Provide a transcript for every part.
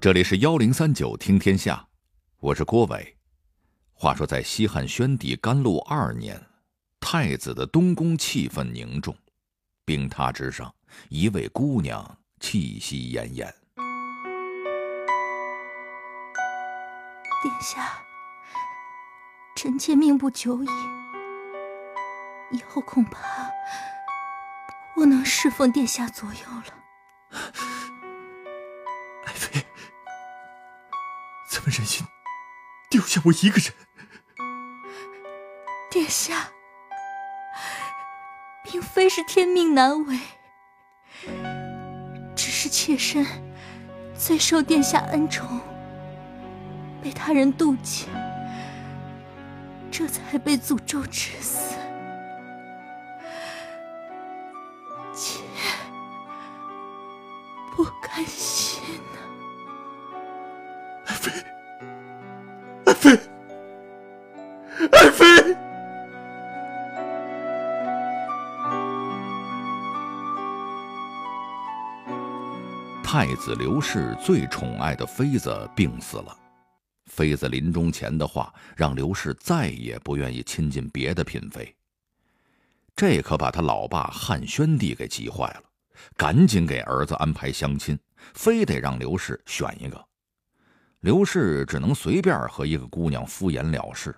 这里是幺零三九听天下，我是郭伟。话说在西汉宣帝甘露二年，太子的东宫气氛凝重，冰榻之上，一位姑娘气息奄奄。殿下，臣妾命不久矣，以后恐怕不能侍奉殿下左右了。怎么忍心丢下我一个人？殿下，并非是天命难违，只是妾身最受殿下恩宠，被他人妒忌，这才被诅咒致死。刘氏最宠爱的妃子病死了，妃子临终前的话让刘氏再也不愿意亲近别的嫔妃。这可把他老爸汉宣帝给急坏了，赶紧给儿子安排相亲，非得让刘氏选一个。刘氏只能随便和一个姑娘敷衍了事，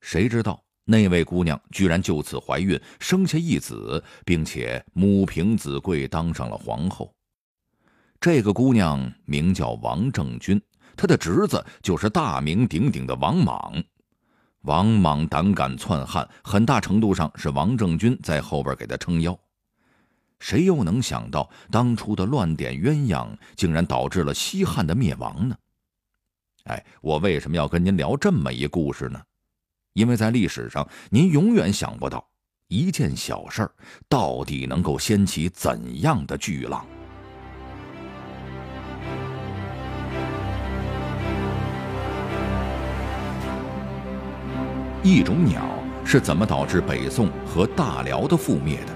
谁知道那位姑娘居然就此怀孕，生下一子，并且母凭子贵，当上了皇后。这个姑娘名叫王政君，她的侄子就是大名鼎鼎的王莽。王莽胆敢篡汉，很大程度上是王政君在后边给他撑腰。谁又能想到，当初的乱点鸳鸯，竟然导致了西汉的灭亡呢？哎，我为什么要跟您聊这么一故事呢？因为在历史上，您永远想不到一件小事儿到底能够掀起怎样的巨浪。一种鸟是怎么导致北宋和大辽的覆灭的？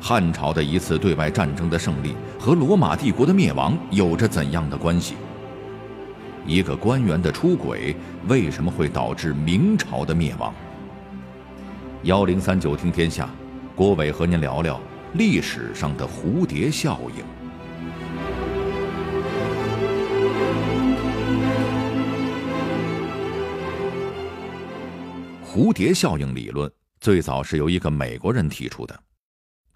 汉朝的一次对外战争的胜利和罗马帝国的灭亡有着怎样的关系？一个官员的出轨为什么会导致明朝的灭亡？幺零三九听天下，郭伟和您聊聊历史上的蝴蝶效应。蝴蝶效应理论最早是由一个美国人提出的，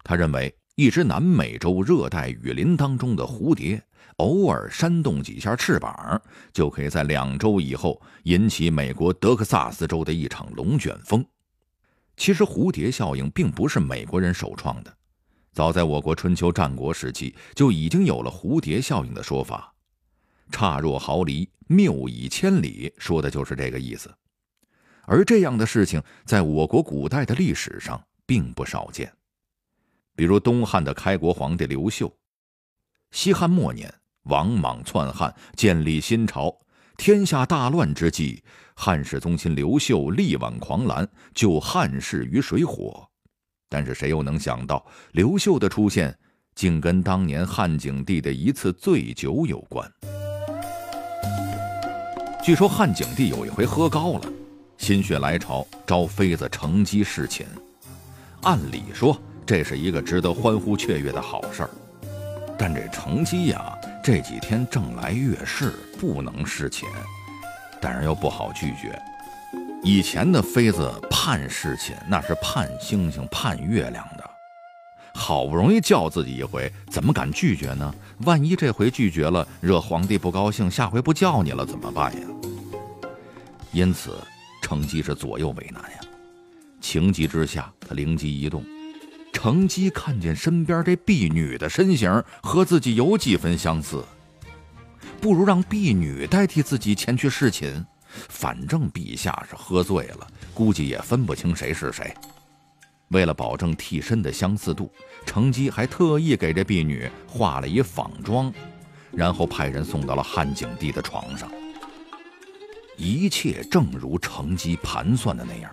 他认为一只南美洲热带雨林当中的蝴蝶。偶尔扇动几下翅膀，就可以在两周以后引起美国德克萨斯州的一场龙卷风。其实，蝴蝶效应并不是美国人首创的，早在我国春秋战国时期就已经有了蝴蝶效应的说法。差若毫厘，谬以千里，说的就是这个意思。而这样的事情在我国古代的历史上并不少见，比如东汉的开国皇帝刘秀，西汉末年。王莽篡汉，建立新朝，天下大乱之际，汉室宗亲刘秀力挽狂澜，救汉室于水火。但是谁又能想到，刘秀的出现竟跟当年汉景帝的一次醉酒有关？据说汉景帝有一回喝高了，心血来潮招妃子乘机侍寝。按理说，这是一个值得欢呼雀跃的好事儿，但这乘机呀。这几天正来月事，不能侍寝，但是又不好拒绝。以前的妃子盼侍寝，那是盼星星盼月亮的，好不容易叫自己一回，怎么敢拒绝呢？万一这回拒绝了，惹皇帝不高兴，下回不叫你了怎么办呀？因此，成姬是左右为难呀。情急之下，他灵机一动。成姬看见身边这婢女的身形和自己有几分相似，不如让婢女代替自己前去侍寝。反正陛下是喝醉了，估计也分不清谁是谁。为了保证替身的相似度，乘机还特意给这婢女化了一仿妆，然后派人送到了汉景帝的床上。一切正如乘机盘算的那样，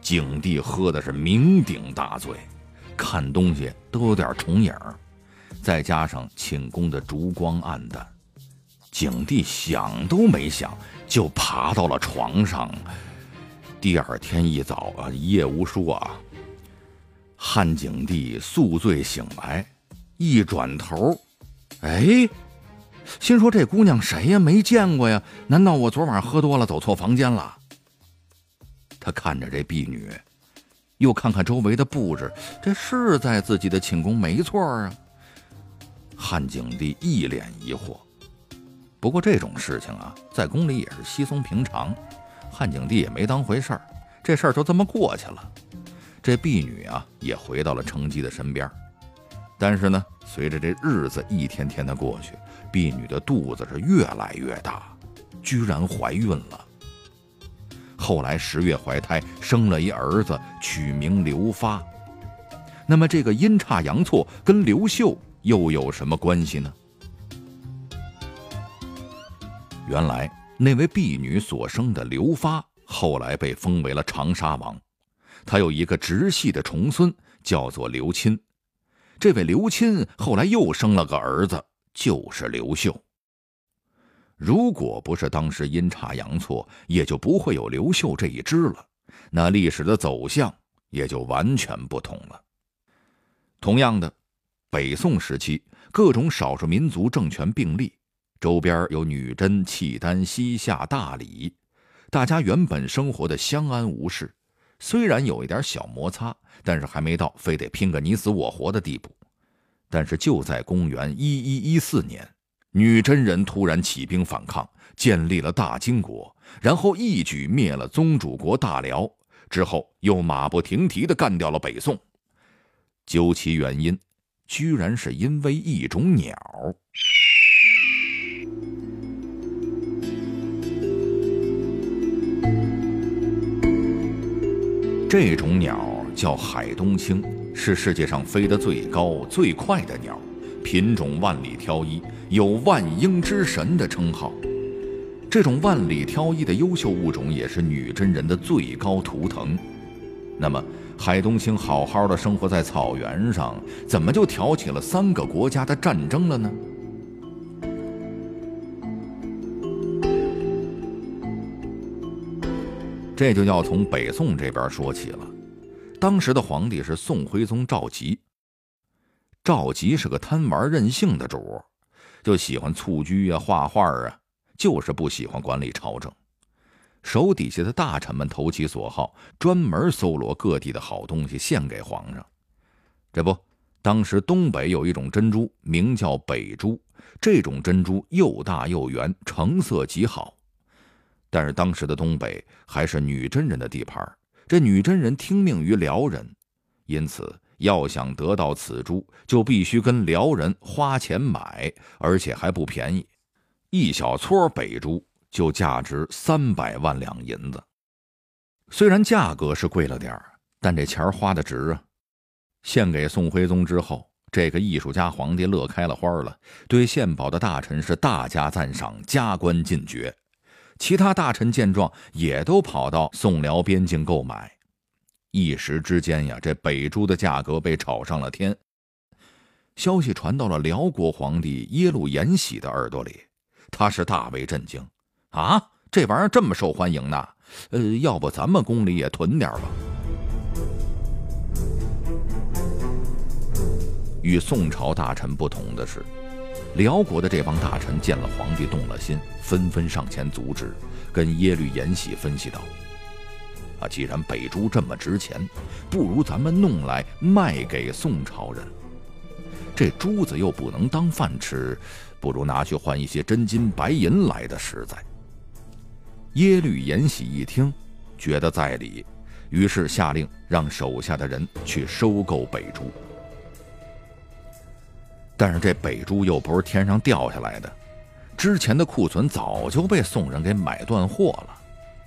景帝喝的是酩酊大醉。看东西都有点重影儿，再加上寝宫的烛光暗淡，景帝想都没想，就爬到了床上。第二天一早啊，一夜无书啊。汉景帝宿醉醒来，一转头，哎，心说这姑娘谁呀？没见过呀？难道我昨晚喝多了，走错房间了？他看着这婢女，又看看周围的布置，这是在自己的寝宫没错啊。汉景帝一脸疑惑。不过这种事情啊，在宫里也是稀松平常，汉景帝也没当回事儿，这事儿就这么过去了。这婢女啊，也回到了程基的身边。但是呢，随着这日子一天天的过去，婢女的肚子是越来越大，居然怀孕了。后来十月怀胎，生了一儿子，取名刘发。那么这个阴差阳错跟刘秀又有什么关系呢？原来那位婢女所生的刘发，后来被封为了长沙王。他有一个直系的重孙，叫做刘钦。这位刘钦后来又生了个儿子，就是刘秀。如果不是当时阴差阳错，也就不会有刘秀这一支了。那历史的走向也就完全不同了。同样的，北宋时期各种少数民族政权并立。周边有女真、契丹、西夏、大理，大家原本生活的相安无事，虽然有一点小摩擦，但是还没到非得拼个你死我活的地步。但是就在公元一一一四年，女真人突然起兵反抗，建立了大金国，然后一举灭了宗主国大辽，之后又马不停蹄地干掉了北宋。究其原因，居然是因为一种鸟。这种鸟叫海东青，是世界上飞得最高、最快的鸟，品种万里挑一，有“万鹰之神”的称号。这种万里挑一的优秀物种也是女真人的最高图腾。那么，海东青好好的生活在草原上，怎么就挑起了三个国家的战争了呢？这就要从北宋这边说起了。当时的皇帝是宋徽宗赵佶。赵佶是个贪玩任性的主，就喜欢蹴鞠啊、画画啊，就是不喜欢管理朝政。手底下的大臣们投其所好，专门搜罗各地的好东西献给皇上。这不，当时东北有一种珍珠，名叫北珠。这种珍珠又大又圆，成色极好。但是当时的东北还是女真人的地盘，这女真人听命于辽人，因此要想得到此珠，就必须跟辽人花钱买，而且还不便宜，一小撮北珠就价值三百万两银子。虽然价格是贵了点儿，但这钱花的值啊！献给宋徽宗之后，这个艺术家皇帝乐开了花了，对献宝的大臣是大加赞赏，加官进爵。其他大臣见状，也都跑到宋辽边境购买。一时之间呀，这北珠的价格被炒上了天。消息传到了辽国皇帝耶路延禧的耳朵里，他是大为震惊。啊，这玩意儿这么受欢迎呢？呃，要不咱们宫里也囤点吧？与宋朝大臣不同的是。辽国的这帮大臣见了皇帝动了心，纷纷上前阻止，跟耶律延禧分析道：“啊，既然北珠这么值钱，不如咱们弄来卖给宋朝人。这珠子又不能当饭吃，不如拿去换一些真金白银来的实在。”耶律延禧一听，觉得在理，于是下令让手下的人去收购北珠。但是这北珠又不是天上掉下来的，之前的库存早就被宋人给买断货了，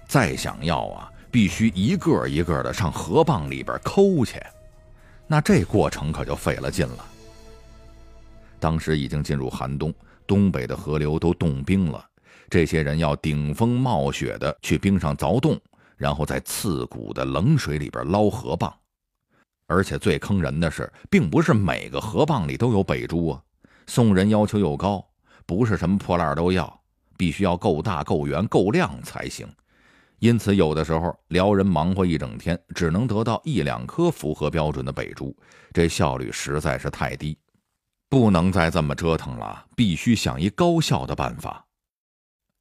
再想要啊，必须一个一个的上河蚌里边抠去，那这过程可就费了劲了。当时已经进入寒冬，东北的河流都冻冰了，这些人要顶风冒雪的去冰上凿洞，然后在刺骨的冷水里边捞河蚌。而且最坑人的是，并不是每个河蚌里都有北珠啊。宋人要求又高，不是什么破烂都要，必须要够大、够圆、够亮才行。因此，有的时候辽人忙活一整天，只能得到一两颗符合标准的北珠，这效率实在是太低。不能再这么折腾了，必须想一高效的办法。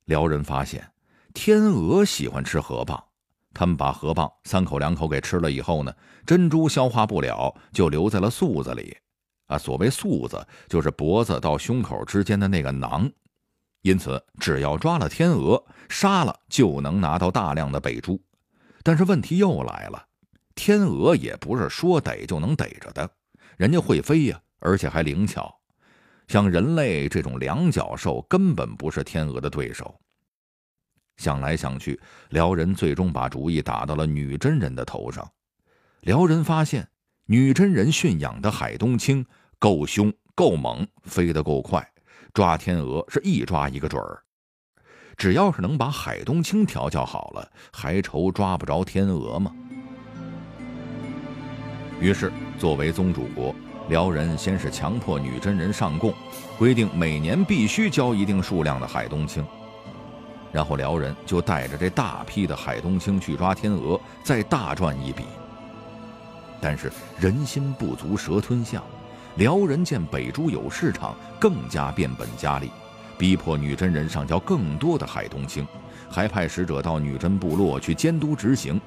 辽人发现，天鹅喜欢吃河蚌，他们把河蚌三口两口给吃了以后呢，珍珠消化不了，就留在了素子里。啊，所谓素子，就是脖子到胸口之间的那个囊。因此，只要抓了天鹅，杀了就能拿到大量的北珠。但是问题又来了，天鹅也不是说逮就能逮着的，人家会飞呀，而且还灵巧。像人类这种两脚兽，根本不是天鹅的对手。想来想去，辽人最终把主意打到了女真人的头上。辽人发现，女真人驯养的海东青够凶、够猛，飞得够快。抓天鹅是一抓一个准儿，只要是能把海东青调教好了，还愁抓不着天鹅吗？于是，作为宗主国，辽人先是强迫女真人上贡，规定每年必须交一定数量的海东青，然后辽人就带着这大批的海东青去抓天鹅，再大赚一笔。但是人心不足蛇吞象。辽人见北珠有市场，更加变本加厉，逼迫女真人上交更多的海东青，还派使者到女真部落去监督执行。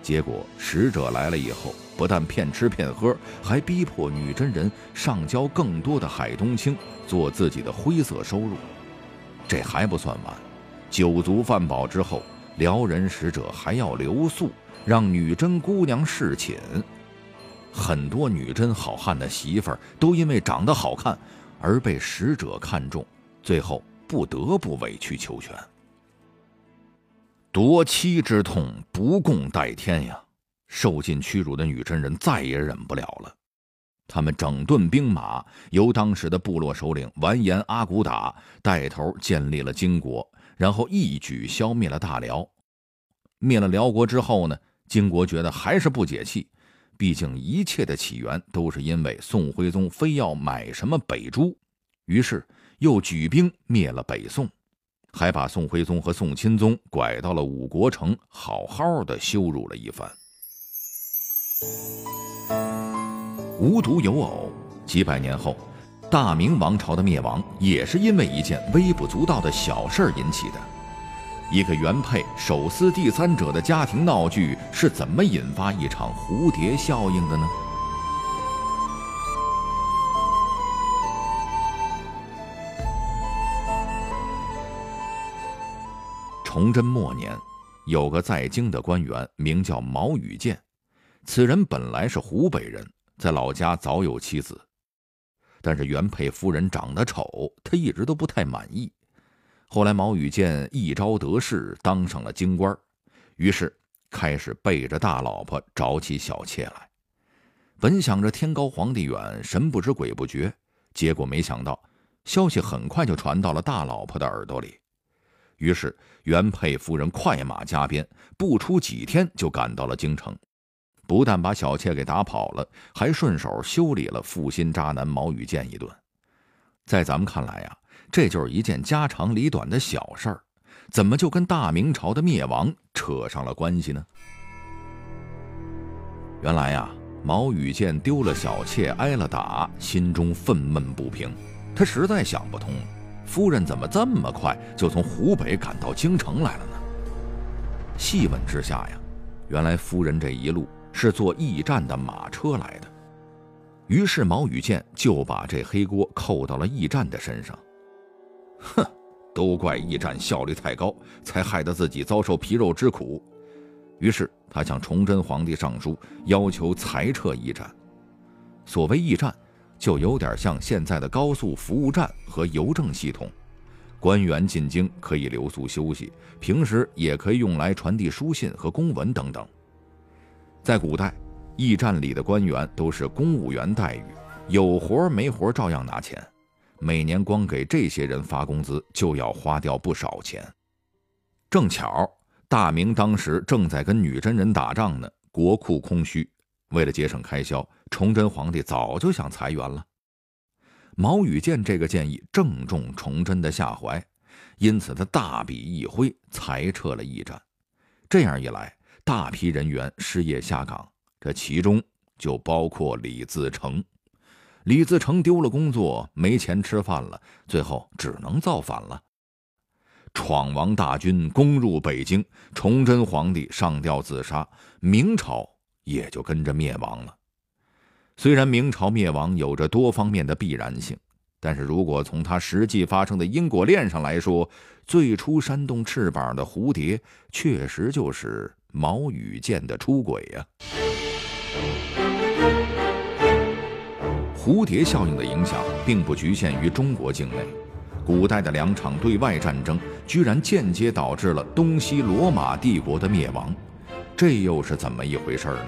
结果使者来了以后，不但骗吃骗喝，还逼迫女真人上交更多的海东青，做自己的灰色收入。这还不算完，酒足饭饱之后，辽人使者还要留宿，让女真姑娘侍寝。很多女真好汉的媳妇儿都因为长得好看而被使者看中，最后不得不委曲求全。夺妻之痛不共戴天呀！受尽屈辱的女真人再也忍不了了，他们整顿兵马，由当时的部落首领完颜阿骨打带头建立了金国，然后一举消灭了大辽。灭了辽国之后呢，金国觉得还是不解气。毕竟一切的起源都是因为宋徽宗非要买什么北珠，于是又举兵灭了北宋，还把宋徽宗和宋钦宗拐到了五国城，好好的羞辱了一番。无独有偶，几百年后，大明王朝的灭亡也是因为一件微不足道的小事引起的。一个原配手撕第三者的家庭闹剧是怎么引发一场蝴蝶效应的呢？崇祯末年，有个在京的官员名叫毛羽建，此人本来是湖北人，在老家早有妻子，但是原配夫人长得丑，他一直都不太满意。后来，毛羽见一朝得势，当上了京官，于是开始背着大老婆找起小妾来。本想着天高皇帝远，神不知鬼不觉，结果没想到消息很快就传到了大老婆的耳朵里。于是，原配夫人快马加鞭，不出几天就赶到了京城，不但把小妾给打跑了，还顺手修理了负心渣男毛羽建一顿。在咱们看来呀。这就是一件家长里短的小事儿，怎么就跟大明朝的灭亡扯上了关系呢？原来呀，毛羽建丢了小妾，挨了打，心中愤懑不平。他实在想不通，夫人怎么这么快就从湖北赶到京城来了呢？细问之下呀，原来夫人这一路是坐驿站的马车来的。于是毛羽建就把这黑锅扣到了驿站的身上。哼，都怪驿站效率太高，才害得自己遭受皮肉之苦。于是他向崇祯皇帝上书，要求裁撤驿站。所谓驿站，就有点像现在的高速服务站和邮政系统，官员进京可以留宿休息，平时也可以用来传递书信和公文等等。在古代，驿站里的官员都是公务员待遇，有活没活照样拿钱。每年光给这些人发工资就要花掉不少钱。正巧大明当时正在跟女真人打仗呢，国库空虚，为了节省开销，崇祯皇帝早就想裁员了。毛羽建这个建议正中崇祯的下怀，因此他大笔一挥，裁撤了驿站。这样一来，大批人员失业下岗，这其中就包括李自成。李自成丢了工作，没钱吃饭了，最后只能造反了。闯王大军攻入北京，崇祯皇帝上吊自杀，明朝也就跟着灭亡了。虽然明朝灭亡有着多方面的必然性，但是如果从它实际发生的因果链上来说，最初扇动翅膀的蝴蝶，确实就是毛羽建的出轨呀。蝴蝶效应的影响并不局限于中国境内，古代的两场对外战争居然间接导致了东西罗马帝国的灭亡，这又是怎么一回事呢？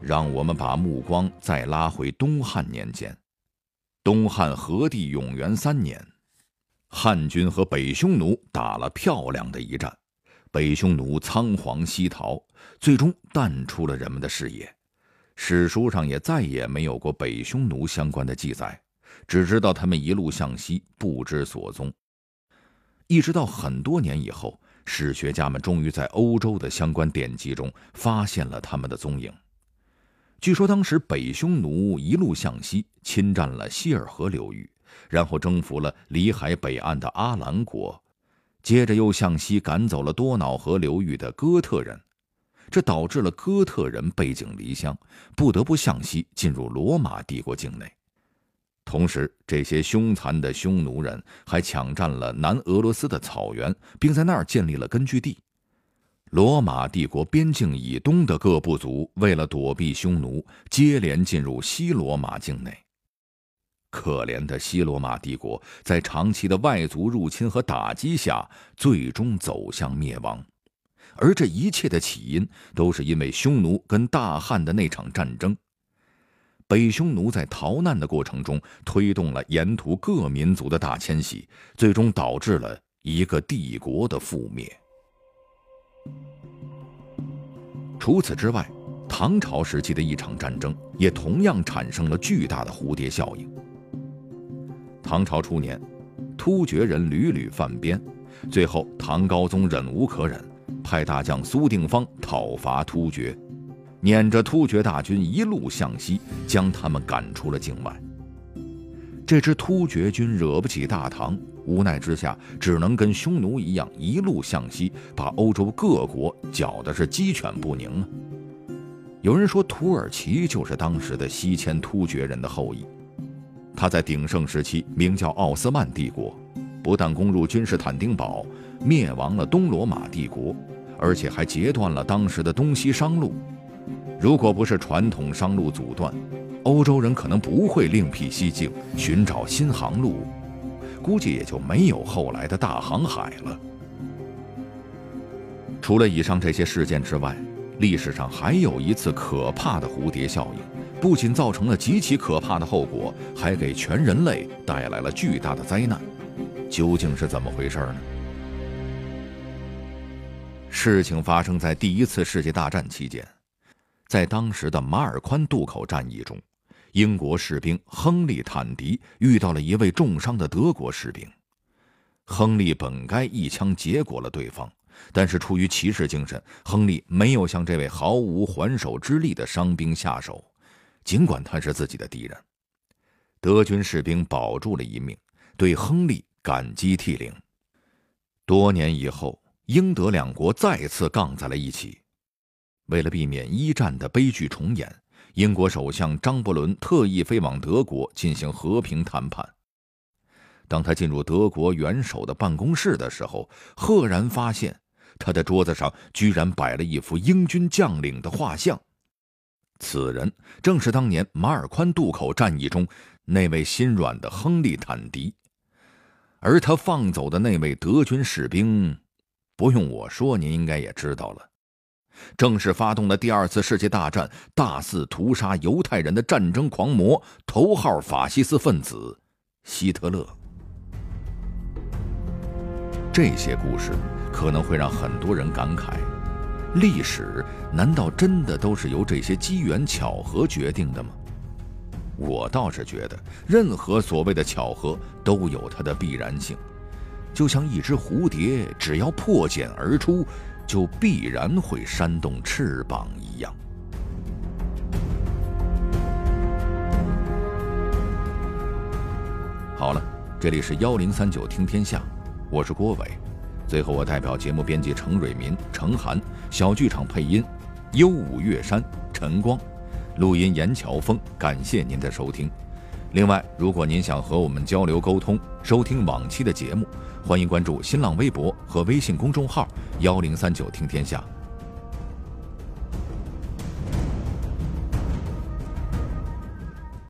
让我们把目光再拉回东汉年间，东汉和帝永元三年，汉军和北匈奴打了漂亮的一战，北匈奴仓皇西逃，最终淡出了人们的视野，史书上也再也没有过北匈奴相关的记载，只知道他们一路向西，不知所踪。一直到很多年以后，史学家们终于在欧洲的相关典籍中发现了他们的踪影。据说当时北匈奴一路向西，侵占了希尔河流域，然后征服了里海北岸的阿兰国，接着又向西赶走了多瑙河流域的哥特人，这导致了哥特人背井离乡，不得不向西进入罗马帝国境内。同时，这些凶残的匈奴人还抢占了南俄罗斯的草原，并在那儿建立了根据地。罗马帝国边境以东的各部族为了躲避匈奴，接连进入西罗马境内。可怜的西罗马帝国在长期的外族入侵和打击下，最终走向灭亡。而这一切的起因，都是因为匈奴跟大汉的那场战争。北匈奴在逃难的过程中，推动了沿途各民族的大迁徙，最终导致了一个帝国的覆灭。除此之外，唐朝时期的一场战争也同样产生了巨大的蝴蝶效应。唐朝初年，突厥人屡屡犯边，最后唐高宗忍无可忍，派大将苏定方讨伐突厥，撵着突厥大军一路向西，将他们赶出了境外。这支突厥军惹不起大唐。无奈之下，只能跟匈奴一样，一路向西，把欧洲各国搅得是鸡犬不宁啊！有人说，土耳其就是当时的西迁突厥人的后裔。他在鼎盛时期名叫奥斯曼帝国，不但攻入君士坦丁堡，灭亡了东罗马帝国，而且还截断了当时的东西商路。如果不是传统商路阻断，欧洲人可能不会另辟蹊径，寻找新航路。估计也就没有后来的大航海了。除了以上这些事件之外，历史上还有一次可怕的蝴蝶效应，不仅造成了极其可怕的后果，还给全人类带来了巨大的灾难。究竟是怎么回事呢？事情发生在第一次世界大战期间，在当时的马尔宽渡口战役中。英国士兵亨利·坦迪遇到了一位重伤的德国士兵，亨利本该一枪结果了对方，但是出于骑士精神，亨利没有向这位毫无还手之力的伤兵下手，尽管他是自己的敌人。德军士兵保住了一命，对亨利感激涕零。多年以后，英德两国再次杠在了一起，为了避免一战的悲剧重演。英国首相张伯伦特意飞往德国进行和平谈判。当他进入德国元首的办公室的时候，赫然发现他的桌子上居然摆了一幅英军将领的画像。此人正是当年马尔宽渡口战役中那位心软的亨利·坦迪，而他放走的那位德军士兵，不用我说，您应该也知道了。正是发动了第二次世界大战、大肆屠杀犹太人的战争狂魔、头号法西斯分子希特勒。这些故事可能会让很多人感慨：历史难道真的都是由这些机缘巧合决定的吗？我倒是觉得，任何所谓的巧合都有它的必然性，就像一只蝴蝶，只要破茧而出，就必然会扇动翅膀一样。好了，这里是幺零三九听天下，我是郭伟。最后，我代表节目编辑程蕊民、程涵，小剧场配音，幽舞月山、陈光。录音严乔峰，感谢您的收听。另外，如果您想和我们交流沟通，收听往期的节目，欢迎关注新浪微博和微信公众号“幺零三九听天下”。